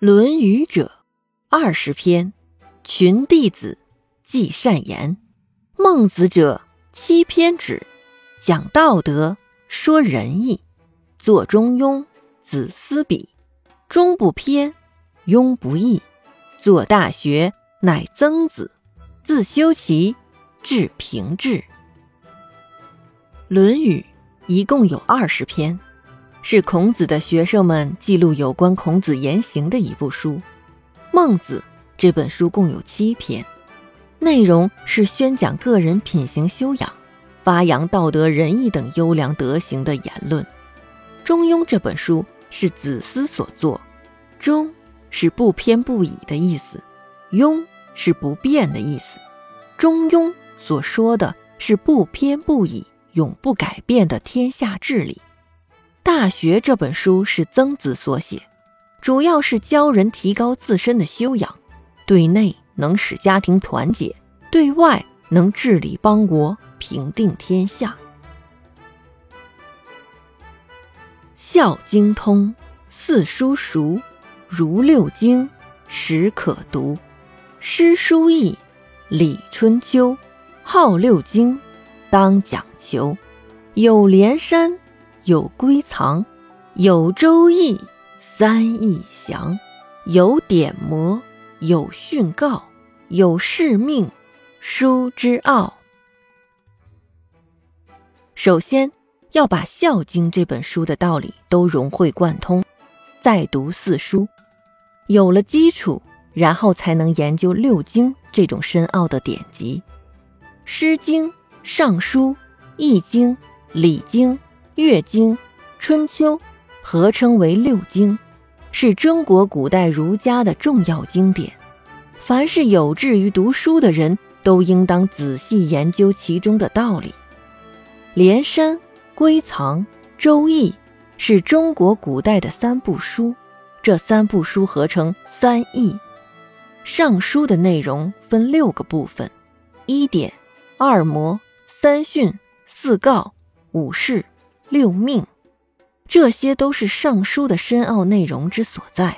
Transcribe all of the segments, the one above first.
论语》者，二十篇，群弟子记善言；孟子者，七篇止，讲道德，说仁义，作中庸，子思笔，中不偏，庸不义，作大学，乃曾子，自修齐，至平治。《论语》一共有二十篇。是孔子的学生们记录有关孔子言行的一部书，《孟子》这本书共有七篇，内容是宣讲个人品行修养、发扬道德仁义等优良德行的言论。《中庸》这本书是子思所作，“中”是不偏不倚的意思，“庸”是不变的意思。中庸所说的是不偏不倚、永不改变的天下治理。《大学》这本书是曾子所写，主要是教人提高自身的修养，对内能使家庭团结，对外能治理邦国、平定天下。《孝经》通，四书熟，如六经，始可读。诗书易，礼春秋，号六经，当讲求。有连山。有归藏，有周易，三易详，有典谟，有训告，有誓命，书之奥。首先要把《孝经》这本书的道理都融会贯通，再读四书，有了基础，然后才能研究六经这种深奥的典籍，《诗经》《尚书》《易经》《礼经》。《乐经》《春秋》合称为六经，是中国古代儒家的重要经典。凡是有志于读书的人，都应当仔细研究其中的道理。连山、归藏、周易是中国古代的三部书，这三部书合成三易。尚书的内容分六个部分：一典、二模、三训、四告、五事。六命，这些都是尚书的深奥内容之所在。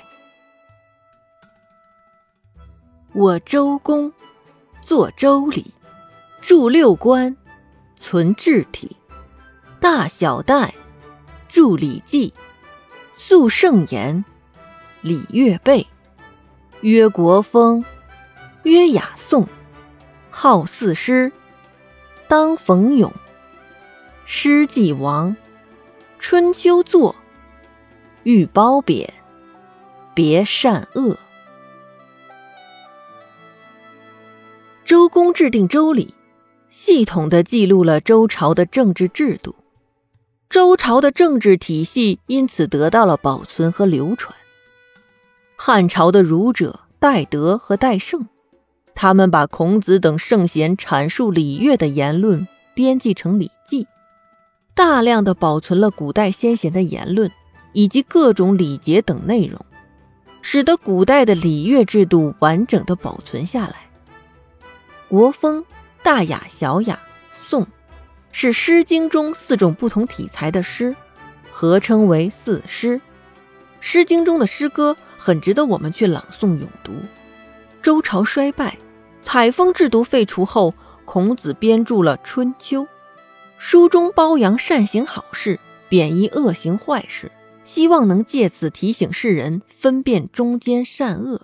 我周公作周礼，著六官，存治体，大小代，著礼记，肃圣言，礼乐备，曰国风，曰雅颂，号四诗，当冯咏。诗既亡，春秋作，欲褒贬，别善恶。周公制定周礼，系统的记录了周朝的政治制度，周朝的政治体系因此得到了保存和流传。汉朝的儒者戴德和戴胜，他们把孔子等圣贤阐述礼乐的言论编辑成《礼》。大量的保存了古代先贤的言论以及各种礼节等内容，使得古代的礼乐制度完整的保存下来。国风、大雅、小雅、颂，是《诗经》中四种不同题材的诗，合称为四诗。《诗经》中的诗歌很值得我们去朗诵咏读。周朝衰败，采风制度废除后，孔子编著了《春秋》。书中褒扬善行好事，贬抑恶行坏事，希望能借此提醒世人分辨忠奸善恶。